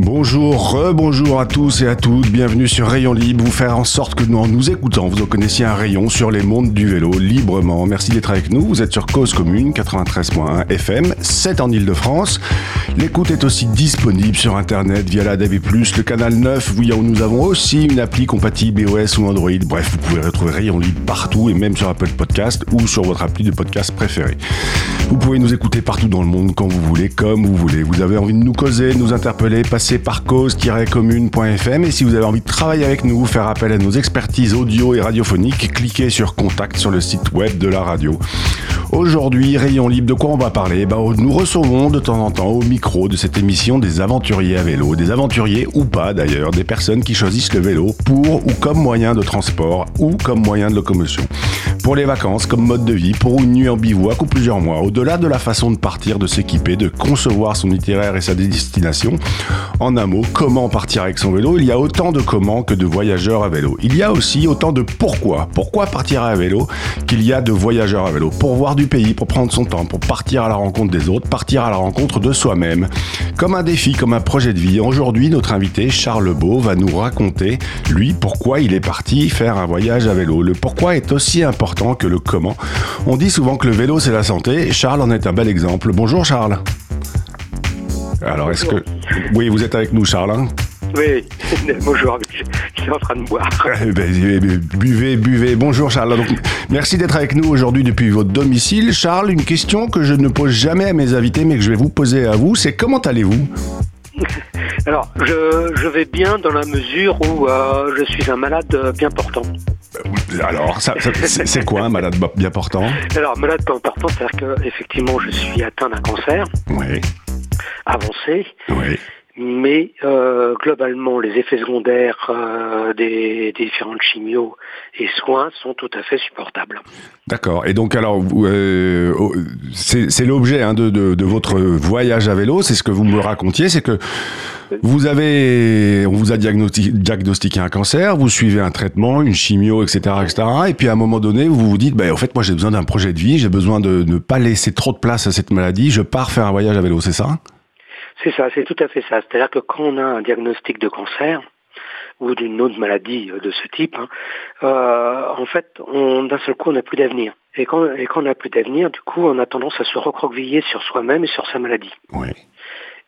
Bonjour, rebonjour à tous et à toutes, bienvenue sur Rayon Libre, vous faire en sorte que nous, en nous écoutant, vous en connaissiez un rayon sur les mondes du vélo librement. Merci d'être avec nous, vous êtes sur Cause Commune 93.1 FM, 7 en Ile-de-France. L'écoute est aussi disponible sur Internet via la DAB+, le canal 9, où nous avons aussi une appli compatible iOS ou Android. Bref, vous pouvez retrouver Rayon Libre partout et même sur Apple Podcast ou sur votre appli de podcast préférée. Vous pouvez nous écouter partout dans le monde quand vous voulez, comme vous voulez. Vous avez envie de nous causer, de nous interpeller, passer par cause-commune.fm et si vous avez envie de travailler avec nous, faire appel à nos expertises audio et radiophoniques, cliquez sur contact sur le site web de la radio. Aujourd'hui, Rayon Libre, de quoi on va parler? Bah, Nous recevons de temps en temps au micro de cette émission des aventuriers à vélo, des aventuriers ou pas d'ailleurs, des personnes qui choisissent le vélo pour ou comme moyen de transport ou comme moyen de locomotion. Pour les vacances, comme mode de vie, pour une nuit en bivouac ou plusieurs mois, au-delà de la façon de partir, de s'équiper, de concevoir son itinéraire et sa destination, en un mot, comment partir avec son vélo? Il y a autant de comment que de voyageurs à vélo. Il y a aussi autant de pourquoi. Pourquoi partir à vélo qu'il y a de voyageurs à vélo? Pour voir du pays, pour prendre son temps, pour partir à la rencontre des autres, partir à la rencontre de soi-même. Comme un défi, comme un projet de vie. Aujourd'hui, notre invité, Charles Beau, va nous raconter, lui, pourquoi il est parti faire un voyage à vélo. Le pourquoi est aussi important que le comment. On dit souvent que le vélo, c'est la santé. Charles en est un bel exemple. Bonjour Charles. Alors, est-ce que. Oui, vous êtes avec nous, Charles hein Oui, bonjour, je suis en train de boire. Eh ben, eh ben, buvez, buvez. Bonjour, Charles. Donc, merci d'être avec nous aujourd'hui depuis votre domicile. Charles, une question que je ne pose jamais à mes invités, mais que je vais vous poser à vous, c'est comment allez-vous Alors, je, je, vais bien dans la mesure où euh, je suis un malade bien portant. Alors, ça, ça, c'est quoi un malade bien portant Alors, malade bien portant, c'est-à-dire qu'effectivement, je suis atteint d'un cancer. Oui avancé. Oui. Mais euh, globalement, les effets secondaires euh, des, différentes chimios et soins sont tout à fait supportables. D'accord. Et donc, alors, euh, c'est l'objet hein, de, votre voyage à vélo, c'est ce que vous me racontiez, c'est que vous avez, on vous a diagnostiqué, un cancer, vous suivez un traitement, une chimio, etc., etc. Et puis à un moment donné, vous vous dites, bah, en fait, moi, j'ai besoin d'un projet de vie, j'ai besoin de ne pas laisser trop de place à cette maladie, je pars faire un voyage à vélo, c'est ça? C'est ça, c'est tout à fait ça. C'est-à-dire que quand on a un diagnostic de cancer ou d'une autre maladie de ce type, hein, euh, en fait, d'un seul coup, on n'a plus d'avenir. Et quand, et quand on n'a plus d'avenir, du coup, on a tendance à se recroqueviller sur soi-même et sur sa maladie. Oui.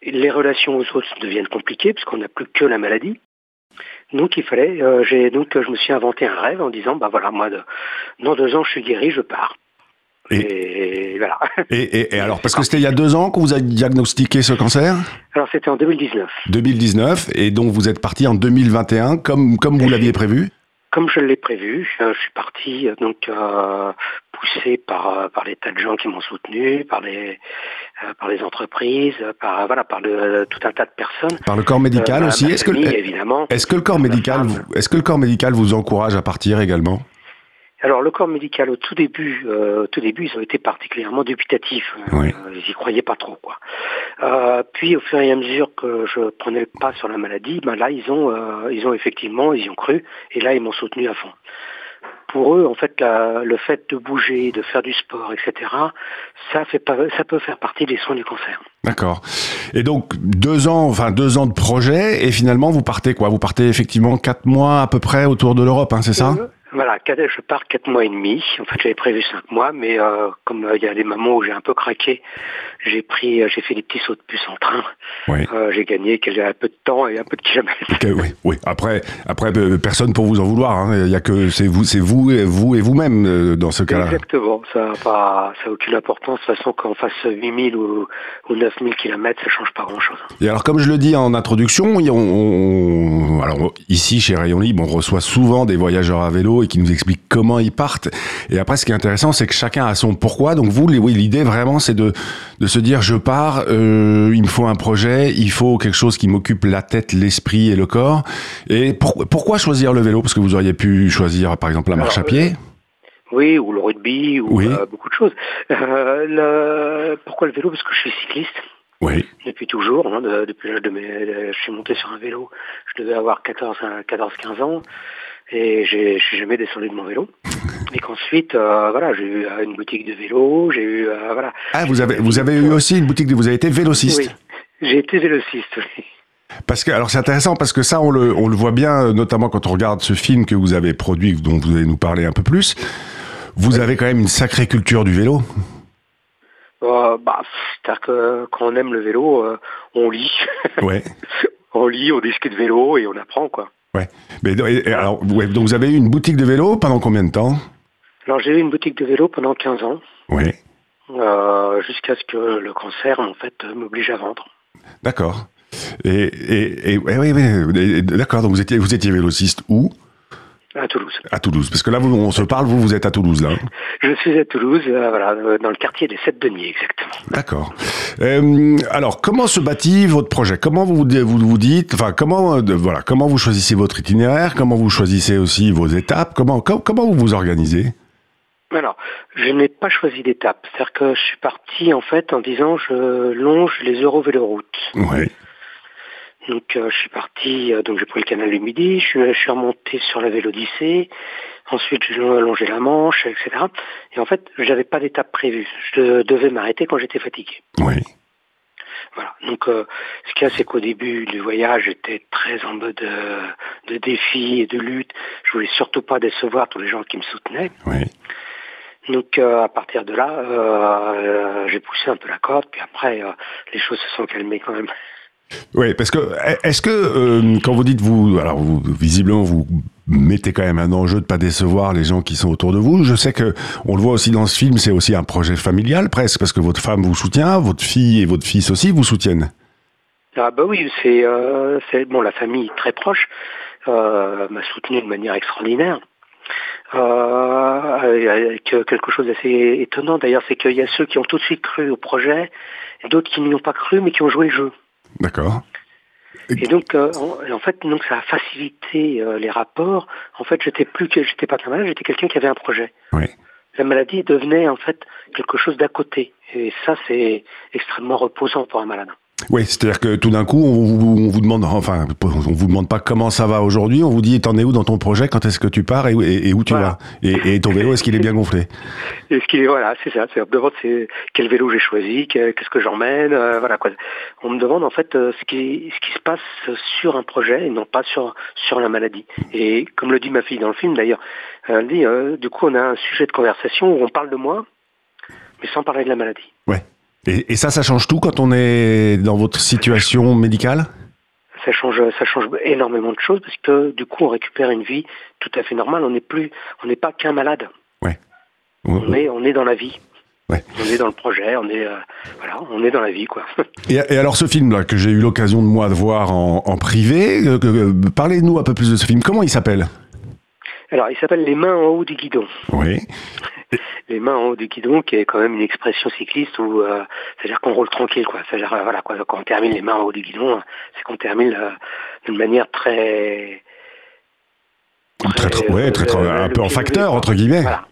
les relations aux autres deviennent compliquées puisqu'on n'a plus que la maladie. Donc il fallait, euh, j'ai donc je me suis inventé un rêve en disant bah voilà moi de, dans deux ans je suis guéri, je pars. Et, et, voilà. Et, et, alors, parce que c'était il y a deux ans qu'on vous a diagnostiqué ce cancer Alors, c'était en 2019. 2019, et donc vous êtes parti en 2021, comme, comme vous l'aviez prévu Comme je l'ai prévu, je suis parti donc euh, poussé par, par les tas de gens qui m'ont soutenu, par les, euh, par les entreprises, par, voilà, par le, tout un tas de personnes. Par le corps médical euh, aussi Est-ce que, évidemment, est que, le corps médical, est-ce que le corps médical vous encourage à partir également alors le corps médical au tout début, euh, au tout début, ils ont été particulièrement dubitatifs. Oui. Euh, ils y croyaient pas trop, quoi. Euh, puis au fur et à mesure que je prenais le pas sur la maladie, ben là ils ont, euh, ils ont effectivement, ils y ont cru, et là ils m'ont soutenu à fond. Pour eux, en fait, la, le fait de bouger, de faire du sport, etc., ça fait pas, ça peut faire partie des soins du cancer. D'accord. Et donc deux ans, enfin deux ans de projet, et finalement vous partez quoi? Vous partez effectivement quatre mois à peu près autour de l'Europe, hein, c'est ça? Voilà, je pars quatre mois et demi. En fait, j'avais prévu cinq mois, mais euh, comme il euh, y a des moments où j'ai un peu craqué, j'ai pris, j'ai fait des petits sauts de puce en train. Oui. Euh, j'ai gagné un peu de temps et un peu de kilomètres. Okay, oui, oui. Après, après, personne pour vous en vouloir. Hein. Il y a que c'est vous, c'est vous et vous et vous-même dans ce cas-là. Exactement. Ça n'a pas, ça a aucune importance. De toute façon, qu'on fasse 8000 ou, ou 9000 kilomètres, ça change pas grand-chose. Et alors, comme je le dis en introduction, on, on, alors ici chez Rayon Libre, on reçoit souvent des voyageurs à vélo et qui nous expliquent comment ils partent. Et après, ce qui est intéressant, c'est que chacun a son pourquoi. Donc vous, oui, l'idée vraiment, c'est de, de se dire, je pars, euh, il me faut un projet, il faut quelque chose qui m'occupe la tête, l'esprit et le corps. Et pourquoi choisir le vélo? Parce que vous auriez pu choisir, par exemple, la marche à pied. Oui, ou le rugby, ou beaucoup de choses. le... Pourquoi le vélo? Parce que je suis cycliste. Oui. Depuis toujours, hein, depuis l'âge de mes, je suis monté sur un vélo, je devais avoir 14, 14 15 ans, et je suis jamais descendu de mon vélo. Et qu'ensuite, euh, voilà, j'ai eu euh, une boutique de vélo, j'ai eu, euh, voilà. Ah, vous avez, vous avez eu aussi une boutique de, vous avez été vélociste. Oui, j'ai été vélociste, oui. Parce que, alors c'est intéressant parce que ça, on le, on le voit bien, notamment quand on regarde ce film que vous avez produit, dont vous allez nous parler un peu plus. Vous avez quand même une sacrée culture du vélo. Euh, bah, C'est-à-dire que quand on aime le vélo, on lit. Ouais. on lit, on discute vélo et on apprend, quoi. Ouais. Mais, alors, ouais, donc vous avez eu une boutique de vélo pendant combien de temps? Alors j'ai eu une boutique de vélo pendant 15 ans. Oui. Euh, jusqu'à ce que le cancer, en fait, m'oblige à vendre. D'accord. Et, et, et ouais, ouais, d'accord. Donc vous étiez, vous étiez vélociste où? À Toulouse. À Toulouse, parce que là, vous, on se parle, vous, vous êtes à Toulouse, là. Je suis à Toulouse, euh, voilà, euh, dans le quartier des Sept-Deniers, exactement. D'accord. Euh, alors, comment se bâtit votre projet? Comment vous, vous vous dites, enfin, comment, voilà, comment vous choisissez votre itinéraire? Comment vous choisissez aussi vos étapes? Comment, comment vous vous organisez? Alors, je n'ai pas choisi d'étape. C'est-à-dire que je suis parti en fait en disant je longe les Eurovéloroutes. Oui. Donc euh, je suis parti, euh, donc j'ai pris le canal du Midi, je suis, je suis remonté sur la Vélodyssée, ensuite j'ai longé la Manche, etc. Et en fait, j'avais pas d'étape prévue. Je devais m'arrêter quand j'étais fatigué. Oui. Voilà. Donc, euh, ce qu'il y a, c'est qu'au début du voyage, j'étais très en mode de défi et de lutte. Je voulais surtout pas décevoir tous les gens qui me soutenaient. Oui. Donc, à partir de là, j'ai poussé un peu la corde. Puis après, les choses se sont calmées quand même. Oui, parce que est-ce que euh, quand vous dites vous, alors vous, visiblement vous mettez quand même un enjeu de pas décevoir les gens qui sont autour de vous. Je sais que on le voit aussi dans ce film, c'est aussi un projet familial presque parce que votre femme vous soutient, votre fille et votre fils aussi vous soutiennent. Ah bah oui, c'est euh, bon la famille très proche euh, m'a soutenu de manière extraordinaire. avec quelque chose d'assez étonnant d'ailleurs, c'est qu'il y a ceux qui ont tout de suite cru au projet, et d'autres qui n'y ont pas cru mais qui ont joué le jeu. D'accord. Et donc, euh, en, fait, donc ça a facilité euh, les rapports. En fait, j'étais plus que j'étais pas un malade, j'étais quelqu'un qui avait un projet. Oui. La maladie devenait en fait quelque chose d'à côté. Et ça, c'est extrêmement reposant pour un malade. Oui, c'est-à-dire que tout d'un coup, on vous, vous, demande, enfin, on vous demande pas comment ça va aujourd'hui, on vous dit, t'en es où dans ton projet, quand est-ce que tu pars et, où tu vas et, ton vélo, est-ce qu'il est bien gonflé? Est-ce qu'il est, voilà, c'est ça. On me demande quel vélo j'ai choisi, qu'est-ce que j'emmène, euh, voilà quoi. On me demande en fait euh, ce qui, ce qui se passe sur un projet et non pas sur sur la maladie. Et comme le dit ma fille dans le film d'ailleurs, elle dit, euh, du coup, on a un sujet de conversation où on parle de moi, mais sans parler de la maladie. Ouais. Et, ça, ça change tout quand on est dans votre situation médicale? Ça change, ça change énormément de choses parce que du coup, on récupère une vie tout à fait normale. On n'est plus, on n'est pas qu'un malade. Ouais. On est, on est dans la vie. Ouais. On est dans le projet, on est, euh, voilà, on est dans la vie, quoi. et, alors, ce film-là que j'ai eu l'occasion de moi de voir en, privé, euh, euh, parlez-nous un peu plus de ce film. Comment il s'appelle? Alors, il s'appelle Les mains en haut du guidon. Oui les mains en haut du guidon, qui est quand même une expression cycliste où euh, c'est-à-dire qu'on roule tranquille, quoi. C'est-à-dire euh, voilà, quoi, quand on termine les mains en haut du guidon, c'est qu'on termine euh, d'une manière très très, très, ouais, très, un peu en facteur entre guillemets. Voilà.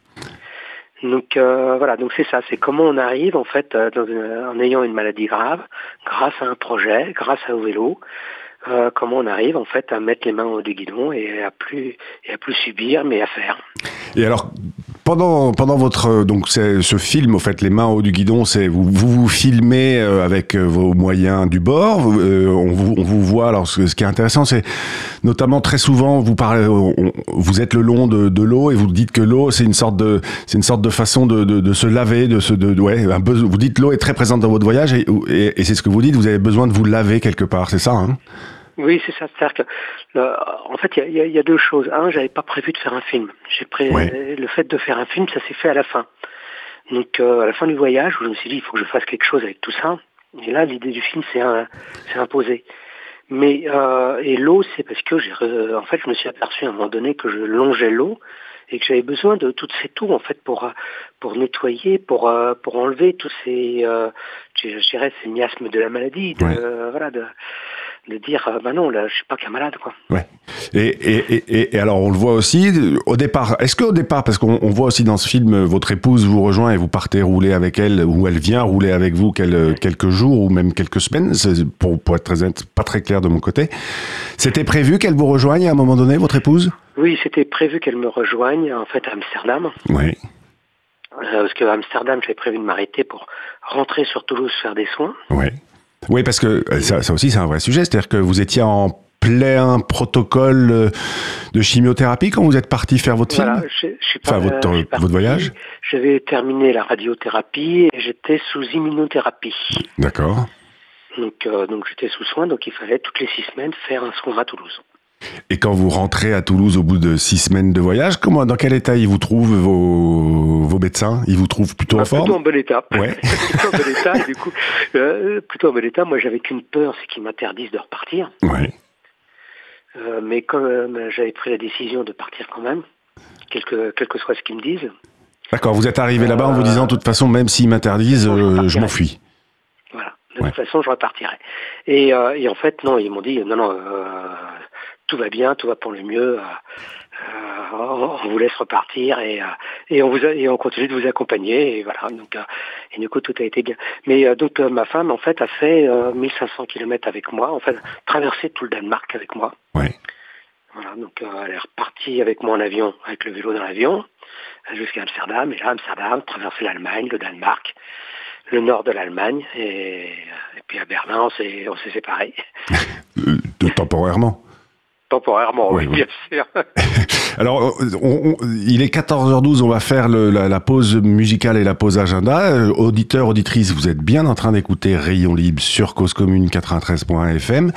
Donc voilà, donc c'est ça, c'est comment on arrive en fait dans en ayant une maladie grave, grâce à un projet, grâce à au vélo, comment on arrive en fait à mettre les mains au guidon et à plus et à plus subir mais à faire. Et alors pendant, pendant votre euh, donc ce film, au fait, les mains au haut du guidon, c'est vous, vous, filmez euh, avec euh, vos moyens du bord. on, vous, on vous voit. Alors, ce, qui est intéressant, c'est notamment très souvent vous parlez, vous êtes le long de, l'eau et vous dites que l'eau, c'est une sorte de, c'est une sorte de façon de, de, se laver, de se, de, ouais, vous dites l'eau est très présente dans votre voyage et, et, et c'est ce que vous dites. Vous avez besoin de vous laver quelque part, c'est ça hein? Oui, c'est ça. C'est-à-dire que, en fait, il y, y a, deux choses. Un, j'avais pas prévu de faire un film. J'ai pré... le fait de faire un film, ça s'est fait à la fin. Donc, euh, à la fin du voyage, où je me suis dit, il faut que je fasse quelque chose avec tout ça. Et là, l'idée du film s'est imposée. Mais euh, et l'eau, c'est parce que j'ai, en fait, je me suis aperçu à un moment donné que je longeais l'eau et que j'avais besoin de toutes ces tours en fait pour pour nettoyer, pour pour enlever tous ces je, dirais ces miasmes de la maladie, de, voilà de de dire bah non là je suis pas qu'un malade quoi. Ouais. Et, et, et, alors on le voit aussi au départ. Est-ce qu'au départ parce qu'on voit aussi dans ce film votre épouse vous rejoint et vous partez rouler avec elle ou elle vient rouler avec vous quelques jours ou même quelques semaines. Pour, pour être très pas très clair de mon côté. C'était prévu qu'elle vous rejoigne à un moment donné votre épouse? Oui c'était prévu qu'elle me rejoigne en fait à Amsterdam. Oui. Euh, parce qu'à Amsterdam j'avais prévu de m'arrêter pour rentrer sur Toulouse faire des soins. Oui. Oui, parce que euh, ça, aussi, c'est un vrai sujet. C'est-à-dire que vous étiez en plein protocole euh, de chimiothérapie quand vous êtes parti faire votre film je, suis pas, Enfin, votre, votre voyage J'avais terminé la radiothérapie et j'étais sous immunothérapie. D'accord. Donc, euh, donc j'étais sous soin, donc il fallait toutes les six semaines faire un soin à Toulouse. Et quand vous rentrez à Toulouse au bout de six semaines de voyage, comment, dans quel état ils vous trouvent vos, vos médecins? Ils vous trouvent plutôt en forme Plutôt en bon état. Ouais. plutôt en bon état. du coup, euh, plutôt en bon état. Moi, j'avais qu'une peur, c'est qu'ils m'interdisent de repartir. Ouais. Euh, mais comme j'avais pris la décision de partir quand même, quel que, quel que soit ce qu'ils me disent. D'accord. Vous êtes arrivé là-bas en vous disant, de toute façon, même s'ils m'interdisent, euh, je m'enfuis. Voilà. De toute façon, je repartirai. Et, et, en fait, non, ils m'ont dit, non, non tout va bien, tout va pour le mieux. Euh, euh, on vous laisse repartir et, euh, et on vous et on continue de vous accompagner et voilà donc et du coup tout a été bien. Mais donc ma femme en fait a fait 1500 km avec moi, en fait traversé tout le Danemark avec moi. Ouais. Voilà donc elle est repartie avec moi en avion, avec le vélo dans l'avion jusqu'à Amsterdam et là Amsterdam traverser l'Allemagne, le Danemark le nord de l'Allemagne et, et, puis à Berlin on s'est on s'est séparés. temporairement. Temporairement, oui, bien sûr. Alors, il est 14h12, on va faire la, pause musicale et la pause agenda. Euh, auditeurs, auditrices, vous êtes bien en train d'écouter Rayon Libre sur Cause Commune 93.fm.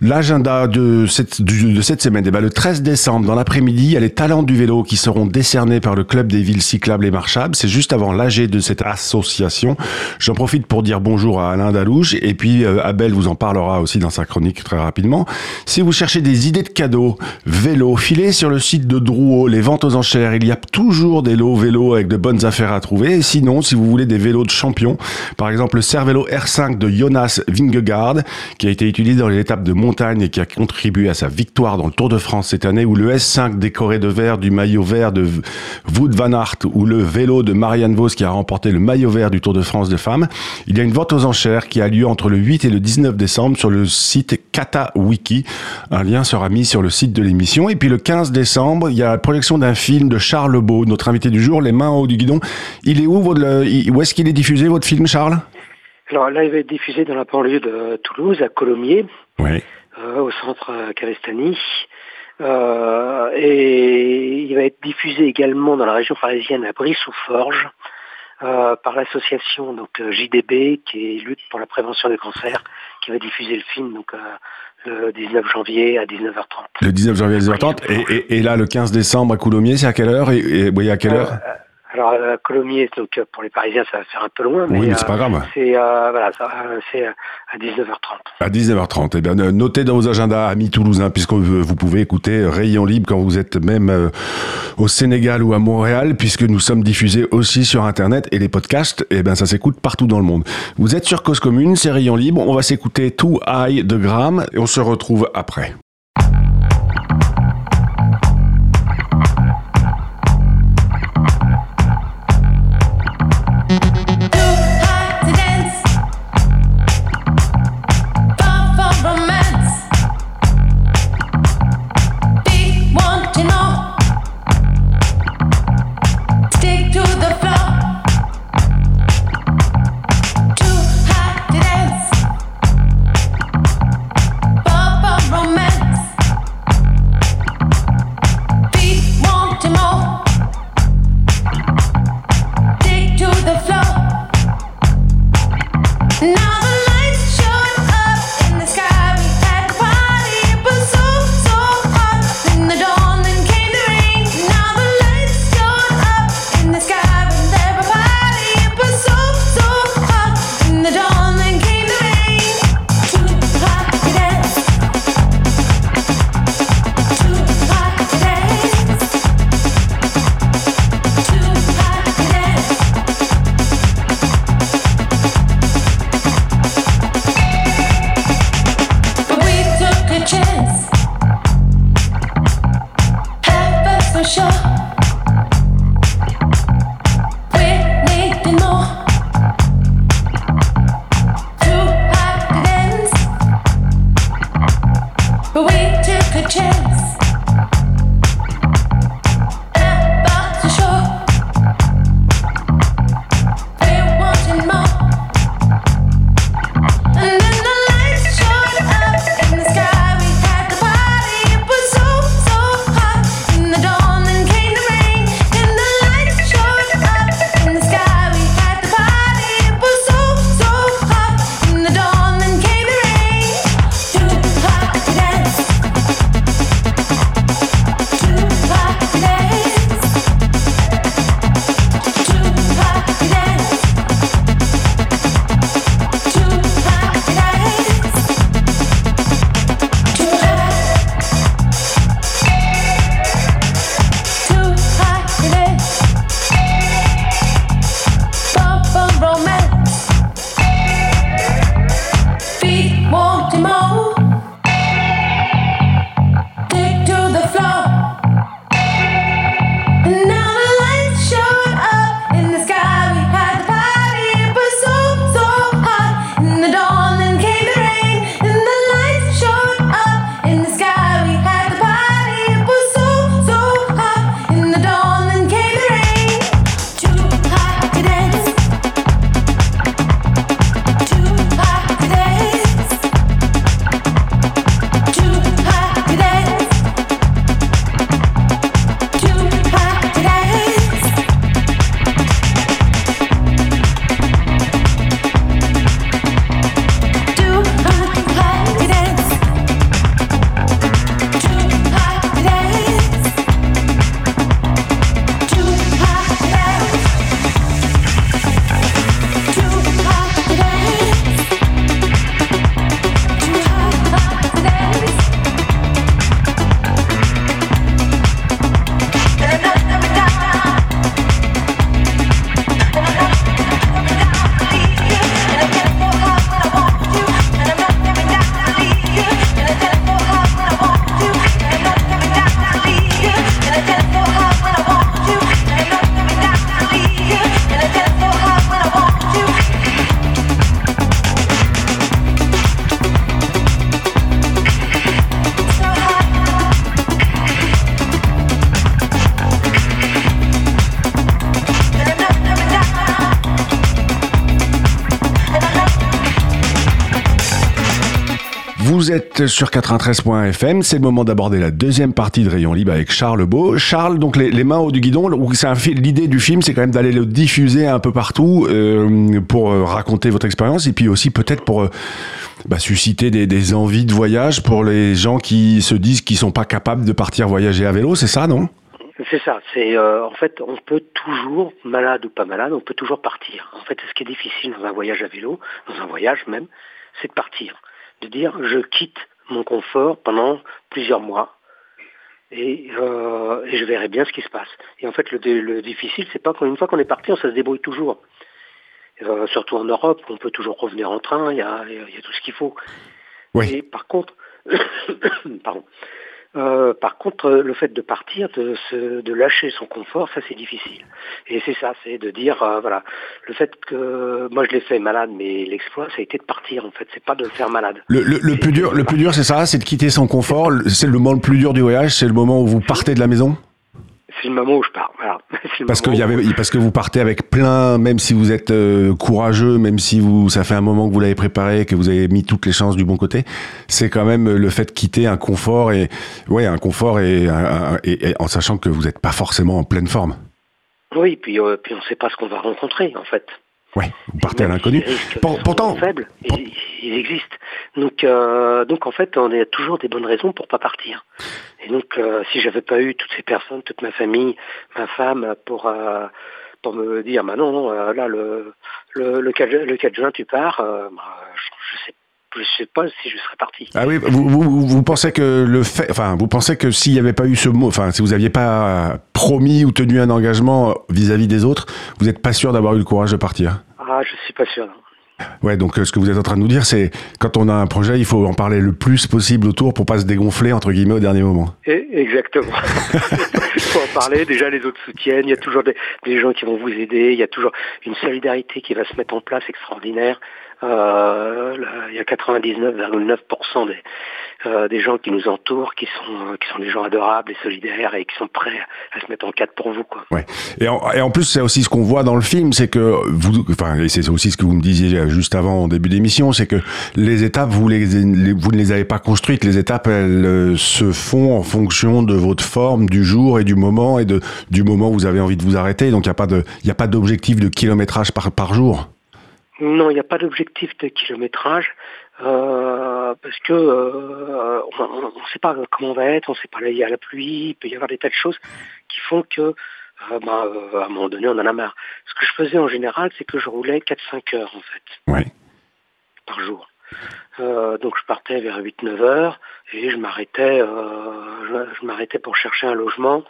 L'agenda de cette, de cette semaine, eh ben, le 13 décembre, dans l'après-midi, il y a les talents du vélo qui seront décernés par le Club des villes cyclables et marchables. C'est juste avant l'AG de cette association. J'en profite pour dire bonjour à Alain Dalouche et puis euh, Abel vous en parlera aussi dans sa chronique très rapidement. Si vous cherchez des idées de cadeaux, vélo, filez sur le site de Drouot, les ventes aux enchères. Il y a toujours des lots vélos avec de bonnes affaires à trouver. sinon, si vous voulez des vélos de champion, par exemple le Cervélo R5 de Jonas Vingegaard, qui a été utilisé dans les étapes de montagne et qui a contribué à sa victoire dans le Tour de France cette année, ou le S5 décoré de vert du maillot vert de Wout van Aert, ou le vélo de Marianne Vos qui a remporté le maillot vert du Tour de France de femmes. Il y a une vente aux enchères qui a lieu entre le 8 et le 19 décembre sur le site KataWiki. Un lien sera mis sur le site de l'émission. Et puis le 15 décembre, il y a la projection d'un film de Charles Beau, notre invité du jour, Les mains en haut du guidon. Il est où, où est-ce qu'il est diffusé, votre film, Charles? Alors là, il va être diffusé dans la banlieue de Toulouse, à Colomiers. Oui. Euh, au centre Cavestani. Euh, et il va être diffusé également dans la région parisienne à Brie-sous-Forge euh, par l'association donc JDB qui lutte pour la prévention des cancers qui va diffuser le film donc le 19 janvier à 19h30. Le 19 janvier à 19h30 et, et, là le 15 décembre à Coulommiers c'est à quelle heure et, et à quelle heure? Alors, euh, Colomiers, donc euh, pour les Parisiens, ça va faire un peu loin. Mais, oui, mais c'est pas grave. Euh, c'est euh, voilà, c'est à 19h30. À 19h30. Eh bien, notez dans vos agendas, amis toulousains, puisque vous pouvez écouter Rayon Libre quand vous êtes même au Sénégal ou à Montréal, puisque nous sommes diffusés aussi sur Internet et les podcasts, eh bien, ça s'écoute partout dans le monde. Vous êtes sur Cause Commune, c'est Rayon Libre. On va s'écouter Too High de Gram et on se retrouve après. Êtes sur 93.fm, c'est le moment d'aborder la deuxième partie de Rayon Libre avec Charles Beau. Charles, donc les, mains au du guidon, l'idée du film, c'est quand même d'aller le diffuser un peu partout euh, pour euh, raconter votre expérience et puis aussi peut-être pour euh, bah, susciter des, envies de voyage pour les gens qui se disent qu'ils sont pas capables de partir voyager à vélo, c'est ça, non? C'est ça, c'est en fait on peut toujours, malade ou pas malade, on peut toujours partir. En fait, ce qui est difficile dans un voyage à vélo, dans un voyage même, c'est de partir de dire je quitte mon confort pendant plusieurs mois et, euh, je verrai bien ce qui se passe. Et en fait, le, difficile, c'est pas qu'une fois qu'on est parti, on se débrouille toujours. Euh, surtout en Europe, on peut toujours revenir en train, il y a, tout ce qu'il faut. Et par contre, pardon, euh, par contre, le fait de partir, de, lâcher son confort, ça c'est difficile. Et c'est ça, c'est de dire, euh, voilà, le fait que moi je l'ai fait malade, mais l'exploit, ça a été de partir. En fait, c'est pas de faire malade. Le, plus dur, le plus dur, c'est ça, c'est de quitter son confort. C'est le moment le plus dur du voyage, c'est le moment où vous partez de la maison? C'est le moment où je pars. Parce que, y avait, parce que vous partez avec plein, même si vous êtes euh, courageux, même si vous, ça fait un moment que vous l'avez préparé, que vous avez mis toutes les chances du bon côté, c'est quand même le fait de quitter un confort et, ouais, un confort et, en sachant que vous n'êtes pas forcément en pleine forme. Oui, puis, euh, puis on ne sait pas ce qu'on va rencontrer, en fait. Ouais, vous partez à l'inconnu. Pourtant, faibles, ils, existent. Donc, euh, donc en fait, on a toujours des bonnes raisons pour pas partir. Et donc, euh, si j'avais pas eu toutes ces personnes, toute ma famille, ma femme, pour euh, pour me dire, bah non, non, là le le, le 4, le 4 juin tu pars, bah, je, je sais je sais pas si je serais parti. Ah oui, vous, vous, vous pensez que le fait, enfin, vous pensez que s'il n'y avait pas eu ce mot, enfin, si vous n'aviez pas promis ou tenu un engagement vis-à-vis des autres, vous n'êtes pas sûr d'avoir eu le courage de partir? Ah, je suis pas sûr. Ouais, donc euh, ce que vous êtes en train de nous dire, c'est quand on a un projet, il faut en parler le plus possible autour pour pas se dégonfler entre guillemets au dernier moment. exactement. il faut en parler. Déjà, les autres soutiennent. Il y a toujours des, des, gens qui vont vous aider. Il y a toujours une solidarité qui va se mettre en place extraordinaire. Euh, il y a 99,9% des, euh, des gens qui nous entourent, qui sont, euh, qui sont des gens adorables et solidaires et qui sont prêts à se mettre en quatre pour vous. Quoi. Ouais. Et, en, plus, c'est aussi ce qu'on voit dans le film, c'est que vous, enfin, c'est aussi ce que vous me disiez juste avant, en début d'émission, c'est que les étapes, vous, ne les avez pas construites. Les étapes, elles se font en fonction de votre forme, du jour et du moment, et de, du moment où vous avez envie de vous arrêter. Donc, il n'y a pas de, d'objectif de kilométrage par, par jour. Non, il n'y a pas d'objectif de kilométrage euh, parce que euh, on ne sait pas comment on va être, on ne sait pas, il y a la pluie, il peut y avoir des tas de choses qui font que euh, bah, à un moment donné, on en a marre. Ce que je faisais en général, c'est que je roulais 4-5 heures en fait, par jour. Donc je partais vers 8-9 heures et je m'arrêtais, je m'arrêtais pour chercher un logement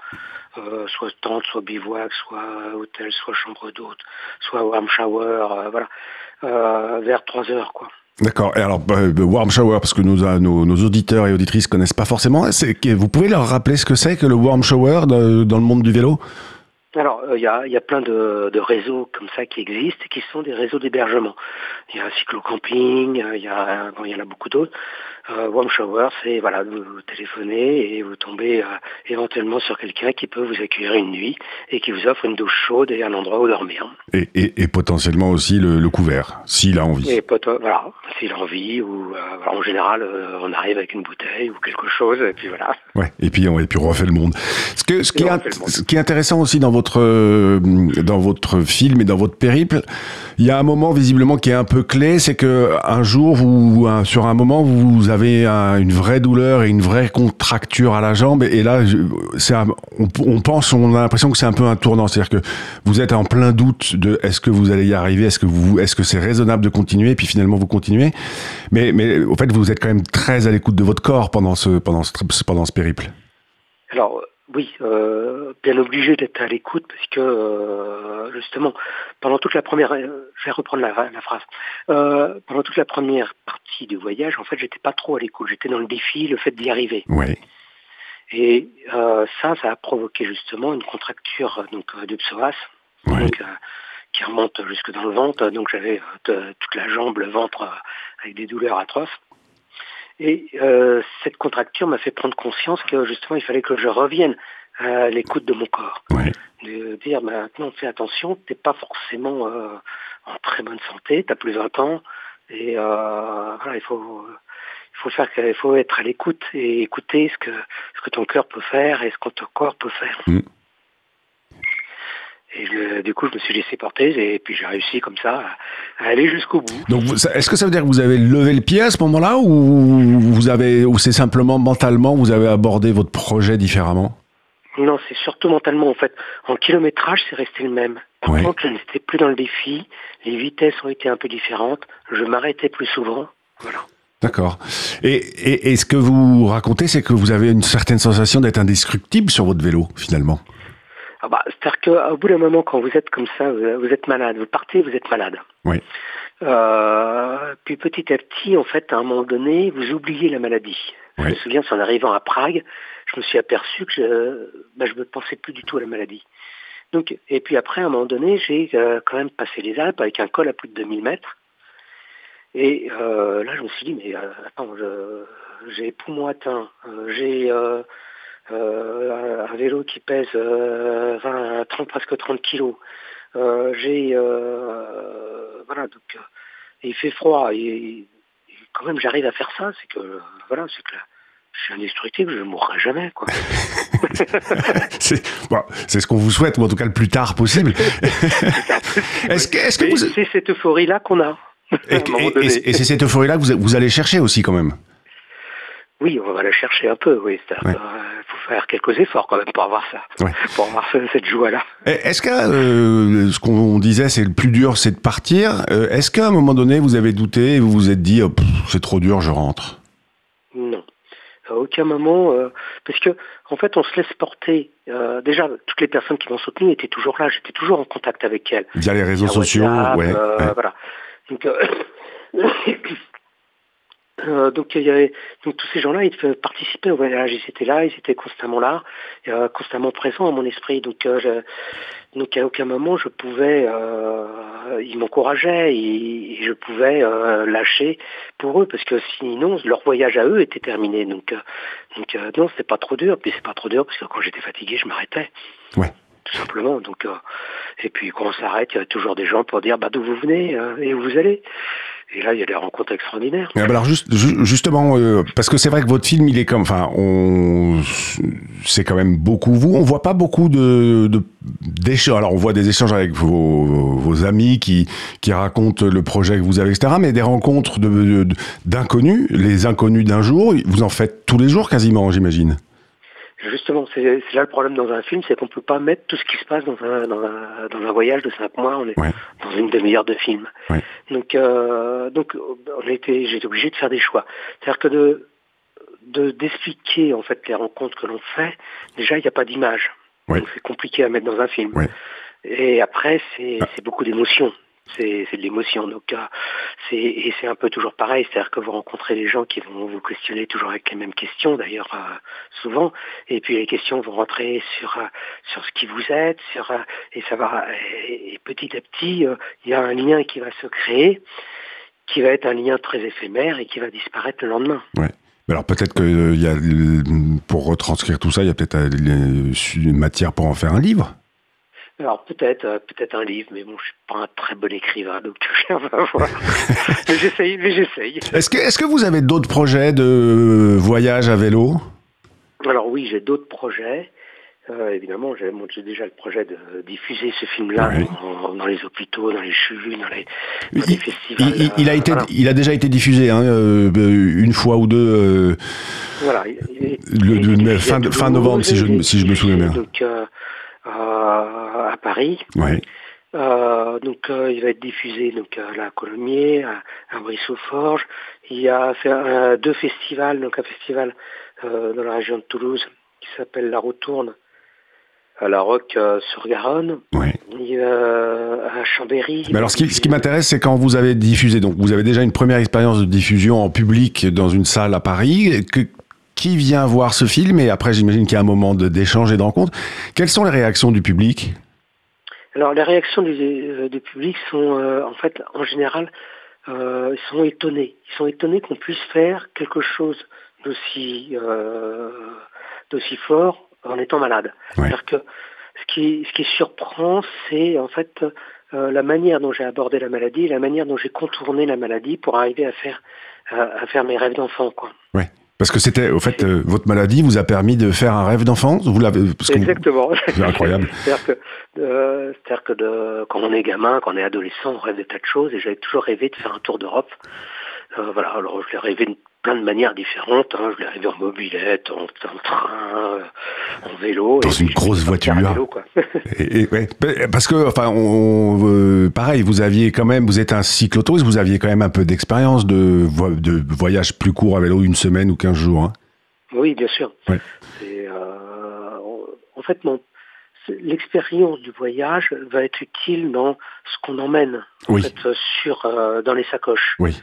euh, soit tente, soit bivouac, soit hôtel, soit chambre d'hôte, soit warm shower, euh, voilà, euh, vers 3 heures, quoi. D'accord. Et alors, bah, warm shower, parce que nos, nos, auditeurs et auditrices connaissent pas forcément. Vous pouvez leur rappeler ce que c'est que le warm shower dans le monde du vélo? Alors, il y, a, y, a, plein de, réseaux comme ça qui existent et qui sont des réseaux d'hébergement. Il y a cyclo-camping, il y, a, bon, il y en a beaucoup d'autres euh, warm shower, c'est voilà, vous, téléphonez et vous tombez euh, éventuellement sur quelqu'un qui peut vous accueillir une nuit et qui vous offre une douche chaude et un endroit où dormir. Et, et, et potentiellement aussi le, le couvert, s'il a envie. Et voilà, s'il a envie, ou euh, en général, euh, on arrive avec une bouteille ou quelque chose, et puis voilà. Ouais, et puis on, et puis on refait le monde. Ce, que, ce, qui est, ce qui est intéressant aussi dans votre, dans votre film et dans votre périple, il y a un moment visiblement qui est un peu clé, c'est que un jour, vous, sur un moment, vous avez une vraie douleur et une vraie contracture à la jambe. Et là, c'est on, pense, on a l'impression que c'est un peu un tournant. C'est-à-dire que vous êtes en plein doute de est-ce que vous allez y arriver, est-ce que vous, est-ce que c'est raisonnable de continuer, et puis finalement vous continuez. Mais, mais au fait, vous êtes quand même très à l'écoute de votre corps pendant ce, pendant ce, pendant ce périple. Alors, oui, euh, bien obligé d'être à l'écoute parce que euh, justement, pendant toute la première, euh, je vais reprendre la, phrase, pendant toute la première partie du voyage, en fait, j'étais pas trop à l'écoute. J'étais dans le défi, le fait d'y arriver. Et ça, ça a provoqué justement une contracture donc du psoas, qui remonte jusque dans le ventre. Donc j'avais toute la jambe, le ventre avec des douleurs atroces. Et euh, cette contracture m'a fait prendre conscience que justement il fallait que je revienne à l'écoute de mon corps. De dire maintenant fais attention, t'es pas forcément euh, en très bonne santé, t'as plus 20 ans, et euh, voilà, il faut il faut faire, il faut être à l'écoute et écouter ce que ce que ton cœur peut faire et ce que ton corps peut faire. Mm. Et je- du coup, je me suis laissé porter et puis j'ai réussi comme ça à, à aller jusqu'au bout. Donc, est-ce que ça veut dire que vous avez levé le pied à ce moment-là ou vous avez, ou c'est simplement mentalement vous avez abordé votre projet différemment? Non, c'est surtout mentalement en fait. En kilométrage, c'est resté le même. Par Ouais. contre, je n'étais plus dans le défi. Les vitesses ont été un peu différentes. Je m'arrêtais plus souvent. Voilà. D'accord. Et, et, et ce que vous racontez, c'est que vous avez une certaine sensation d'être indestructible sur votre vélo, finalement. Ah bah, C'est-à-dire qu'au bout d'un moment, quand vous êtes comme ça, vous, vous êtes malade. Vous partez, vous êtes malade. Oui. Euh, puis petit à petit, en fait, à un moment donné, vous oubliez la maladie. Je me souviens, en arrivant à Prague, je me suis aperçu que je bah, je ne pensais plus du tout à la maladie. Donc, et puis après, à un moment donné, j'ai euh, quand même passé les Alpes avec un col à plus de 2000 mètres. Et euh, là, je me suis dit, mais euh, attends, j'ai poumon atteint, euh, j'ai euh, euh, un vélo qui pèse euh, 20, 30, presque 30 kilos. Euh, j'ai euh, voilà donc euh, il fait froid et, et quand même j'arrive à faire ça c'est que euh, voilà c'est que là, je suis indestructible je ne mourrai jamais quoi C'est bon, c'est ce qu'on vous souhaite, ou en tout cas le plus tard possible. Est-ce que, Et vous... c'est cette euphorie là qu'on a Et, c'est cette euphorie-là que vous, vous allez chercher aussi, quand même. oui on va la chercher un peu oui Ouais. Faire quelques efforts quand même pour avoir ça Ouais. pour avoir ce- cette joie là Et Est-ce que euh, ce qu'on disait, c'est le plus dur, c'est de partir Euh, Est-ce qu'à un moment donné, vous avez douté et vous vous êtes dit, oh, c'est trop dur, je rentre Non. À aucun moment, euh, parce que en fait, on se laisse porter. Euh, déjà, toutes les personnes qui m'ont soutenu étaient toujours là. J'étais toujours en contact avec elles. Via les réseaux sociaux WhatsApp, ouais, euh, ouais. Voilà. Donc, euh, donc, il y avait, donc tous ces gens-là, ils participer au voyage. Ils étaient là, ils étaient constamment là, euh, constamment présents à mon esprit. Donc, euh, je- donc à aucun moment je pouvais, ils m'encourageaient et, et je pouvais lâcher pour eux parce que sinon leur voyage à eux était terminé. Donc, donc non, c'était pas trop dur. Puis c'est pas trop dur parce que quand j'étais fatigué, je m'arrêtais. Ouais. Tout simplement. Donc, euh, et puis quand on s'arrête, il y a toujours des gens pour dire bah, d'où vous venez euh, et où vous allez. Et là, il y a des rencontres extraordinaires. Ah, bah alors juste, ju- justement, euh, parce que c'est vrai que votre film, il est comme, enfin, on, c'est quand même beaucoup vous. On voit pas beaucoup de d'échanges. Alors on voit des échanges avec vos, vos amis qui qui racontent le projet que vous avez, etc. Mais des rencontres de- d'inconnus, les inconnus d'un jour, vous en faites tous les jours quasiment, j'imagine. Justement, c'est là le problème dans un film, c'est qu'on peut pas mettre tout ce qui se passe dans un, dans un, dans un voyage de cinq mois. On est Ouais. dans une demi-heure de film. Ouais. Donc, euh, donc, été obligé de faire des choix. C'est-à-dire que de de- d'expliquer en fait les rencontres que l'on fait, déjà il n'y a pas d'image. Ouais. Donc c'est compliqué à mettre dans un film. Et après c'est Ah. c'est beaucoup d'émotions. C'est de l'émotion. Donc c'est et c'est un peu toujours pareil, c'est-à-dire que vous rencontrez des gens qui vont vous questionner toujours avec les mêmes questions d'ailleurs euh, souvent. Et puis les questions vont rentrer sur euh, sur ce qui vous êtes, sur euh, et ça va et, et petit à petit il y a un lien qui va se créer, qui va être un lien très éphémère et qui va disparaître le lendemain. Mais Alors peut-être que euh, y a, pour retranscrire tout ça, il y a peut-être une matière pour en faire un livre. Alors peut-être, euh, peut-être un livre, mais bon, je suis pas un très bon écrivain, donc on va voir. mais j'essaye, mais j'essaye. Est-ce que, est-ce que vous avez d'autres projets de voyage à vélo? Alors oui, j'ai d'autres projets. Euh, évidemment, j'ai bon, déjà le projet de diffuser ce film-là dans, dans les hôpitaux, dans les CHU, dans les, dans les il, festivals. il- il a euh, été, voilà. il a déjà été diffusé hein, euh, une fois ou deux. euh, Voilà, il- Le- fin novembre, si je- si me souviens bien. Donc euh, euh, à Paris. ouais. Euh, donc euh, il va être diffusé donc à la Colomiers, à, à Brissot-Forges. Il y a un- deux festivals, donc un festival euh, dans la région de Toulouse qui s'appelle La Retourne à La Roque sur Garonne. Ouais. Il y a à Chambéry. Mais alors, ce qui, ce qui m'intéresse, c'est quand vous avez diffusé. Donc, vous avez déjà une première expérience de diffusion en public dans une salle à Paris. Que, qui vient voir ce film? Et après, j'imagine qu'il y a un moment d'échange et de rencontre. Quelles sont les réactions du public? Alors les réactions du, euh, du public sont euh, en fait en général euh, ils sont étonnés. Ils sont étonnés qu'on puisse faire quelque chose d'aussi euh, d'aussi fort en étant malade. Ouais. C'est-à-dire que ce qui ce qui surprend, c'est en fait euh, la manière dont j'ai abordé la maladie, la manière dont j'ai contourné la maladie pour arriver à faire à, faire mes rêves d'enfant, quoi. Ouais. Parce que c'était, au fait, euh, votre maladie vous a permis de faire un rêve d'enfant Vous l'avez Exactement. C'est incroyable. C'est-à-dire que, euh, que de, quand on est gamin, quand on est adolescent, on rêve de tas de choses. Et j'avais toujours rêvé de faire un tour d'Europe. Euh, voilà. Alors je l'ai rêvé plein de manières différentes. Hein. Je l'ai arrivé en mobilette, en, train, euh, en vélo. Dans une grosse voiture. et, ouais, parce que, enfin, on, euh, pareil, vous aviez quand même, vous êtes un cyclotourisme, vous aviez quand même un peu d'expérience de, de voyage plus court à vélo, une semaine ou 15 jours. Hein. Oui, bien sûr. Euh, en fait, l'expérience du voyage va être utile dans ce qu'on emmène en fait, sur, dans les sacoches. Oui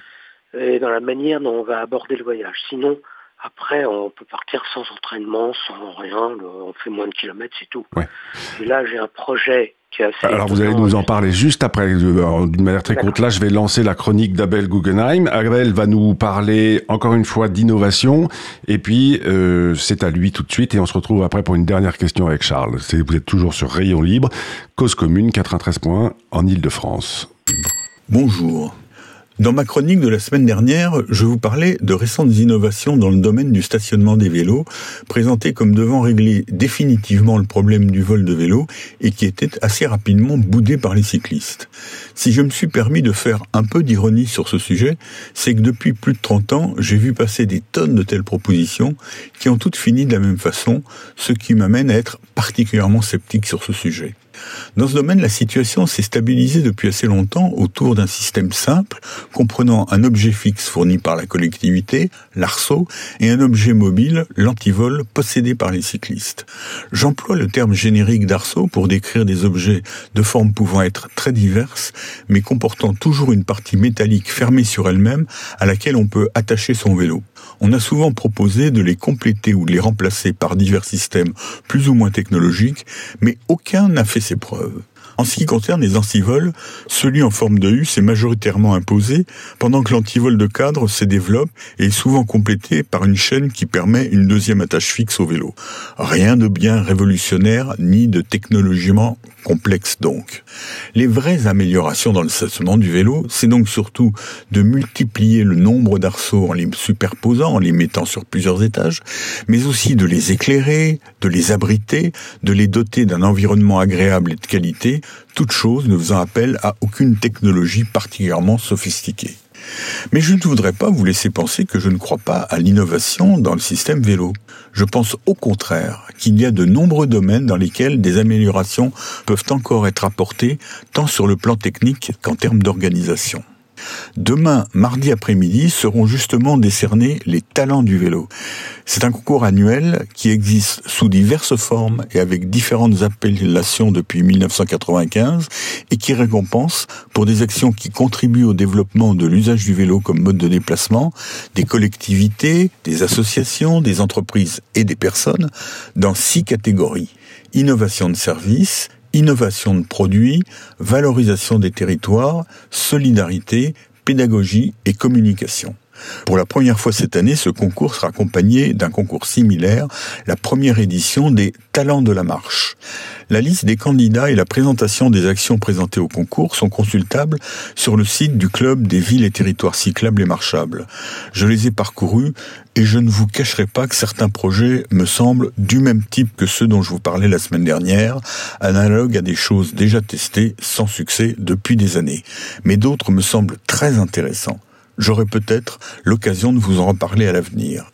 et dans la manière dont on va aborder le voyage. Sinon, après, on peut partir sans entraînement, sans rien, on fait moins de kilomètres, c'est tout. Et là, j'ai un projet qui est assez... Alors, vous allez nous en parler juste après, euh, d'une manière très courte. Là, je vais lancer la chronique d'Abel Guggenheim. Abel va nous parler, encore une fois, d'innovation. Et puis, euh, c'est à lui tout de suite. Et on se retrouve après pour une dernière question avec Charles. Vous êtes toujours sur Rayon Libre, cause commune, 93 points, en Ile-de-France. Bonjour. Dans ma chronique de la semaine dernière, je vous parlais de récentes innovations dans le domaine du stationnement des vélos, présentées comme devant régler définitivement le problème du vol de vélos et qui étaient assez rapidement boudées par les cyclistes. Si je me suis permis de faire un peu d'ironie sur ce sujet, c'est que depuis plus de 30 ans, j'ai vu passer des tonnes de telles propositions qui ont toutes fini de la même façon, ce qui m'amène à être particulièrement sceptique sur ce sujet. Dans ce domaine, la situation s'est stabilisée depuis assez longtemps autour d'un système simple comprenant un objet fixe fourni par la collectivité, l'ARSO, et un objet mobile, l'antivol, possédé par les cyclistes. J'emploie le terme générique d'ARSO pour décrire des objets de forme pouvant être très diverses, mais comportant toujours une partie métallique fermée sur elle-même à laquelle on peut attacher son vélo. On a souvent proposé de les compléter ou de les remplacer par divers systèmes plus ou moins technologiques, mais aucun n'a fait ses preuves. En ce qui concerne les antivols, celui en forme de U s'est majoritairement imposé, pendant que l'antivol de cadre se développe et est souvent complété par une chaîne qui permet une deuxième attache fixe au vélo. Rien de bien révolutionnaire ni de technologiquement complexe donc. Les vraies améliorations dans le stationnement du vélo, c'est donc surtout de multiplier le nombre d'arceaux en les superposant, en les mettant sur plusieurs étages, mais aussi de les éclairer, de les abriter, de les doter d'un environnement agréable et de qualité, toute chose ne faisant appel à aucune technologie particulièrement sophistiquée. Mais je ne voudrais pas vous laisser penser que je ne crois pas à l'innovation dans le système vélo. Je pense au contraire qu'il y a de nombreux domaines dans lesquels des améliorations peuvent encore être apportées, tant sur le plan technique qu'en termes d'organisation. Demain, mardi après-midi, seront justement décernés les talents du vélo. C'est un concours annuel qui existe sous diverses formes et avec différentes appellations depuis 1995 et qui récompense, pour des actions qui contribuent au développement de l'usage du vélo comme mode de déplacement, des collectivités, des associations, des entreprises et des personnes dans six catégories. Innovation de service, innovation de produits, valorisation des territoires, solidarité, pédagogie et communication. Pour la première fois cette année, ce concours sera accompagné d'un concours similaire, la première édition des Talents de la Marche. La liste des candidats et la présentation des actions présentées au concours sont consultables sur le site du Club des villes et territoires cyclables et marchables. Je les ai parcourus et je ne vous cacherai pas que certains projets me semblent du même type que ceux dont je vous parlais la semaine dernière, analogues à des choses déjà testées sans succès depuis des années. Mais d'autres me semblent très intéressants. J'aurai peut-être l'occasion de vous en reparler à l'avenir.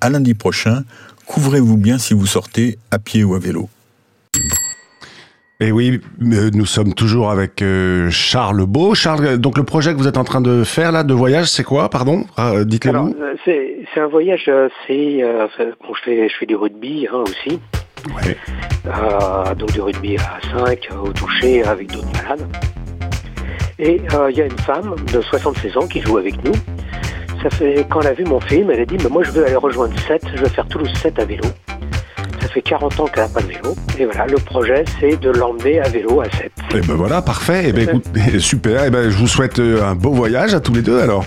À lundi prochain, couvrez-vous bien si vous sortez à pied ou à vélo. Et oui, euh, nous sommes toujours avec euh, Charles Beau. Charles, donc le projet que vous êtes en train de faire là, de voyage, c'est quoi, pardon? Ah, Dites-le-nous. Euh, c'est, un voyage, c'est, bon, je, fais, je fais du rugby hein, aussi. Ouais. donc du rugby à 5, au toucher, avec d'autres malades. Et euh, il y a une femme de 76 ans qui joue avec nous. Ça fait, quand elle a vu mon film, elle a dit, mais moi je veux aller rejoindre 7, je veux faire Toulouse 7 à vélo. Ça fait 40 ans qu'elle n'a pas de vélo. Et voilà, le projet, c'est de l'emmener à vélo à 7. Et ben voilà, parfait. Et ben écoute, super. Et ben je vous souhaite euh, un beau voyage à tous les deux. Alors,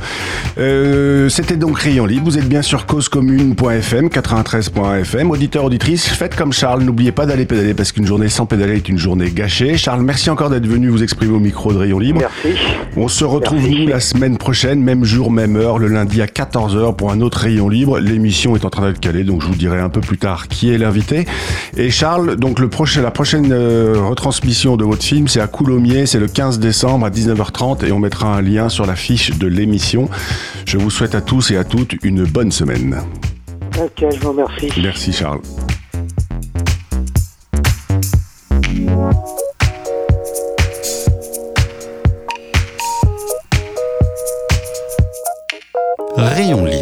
euh, c'était donc Rayon Libre. Vous êtes bien sur causecommune.fm, 93.fm. Auditeur, auditrice, faites comme Charles. N'oubliez pas d'aller pédaler parce qu'une journée sans pédaler est une journée gâchée. Charles, merci encore d'être venu vous exprimer au micro de Rayon Libre. Merci. On se retrouve nous la semaine prochaine, même jour, même heure, le lundi à 14h pour un autre Rayon Libre. L'émission est en train d'être calée, donc je vous dirai un peu plus tard qui est l'invité. Et Charles, donc le prochain, la prochaine euh, retransmission de votre film, c'est à Coulommiers, c'est le 15 décembre à 19h30 et on mettra un lien sur la fiche de l'émission. Je vous souhaite à tous et à toutes une bonne semaine. Ok, je vous remercie. Merci Charles. Rayon Libre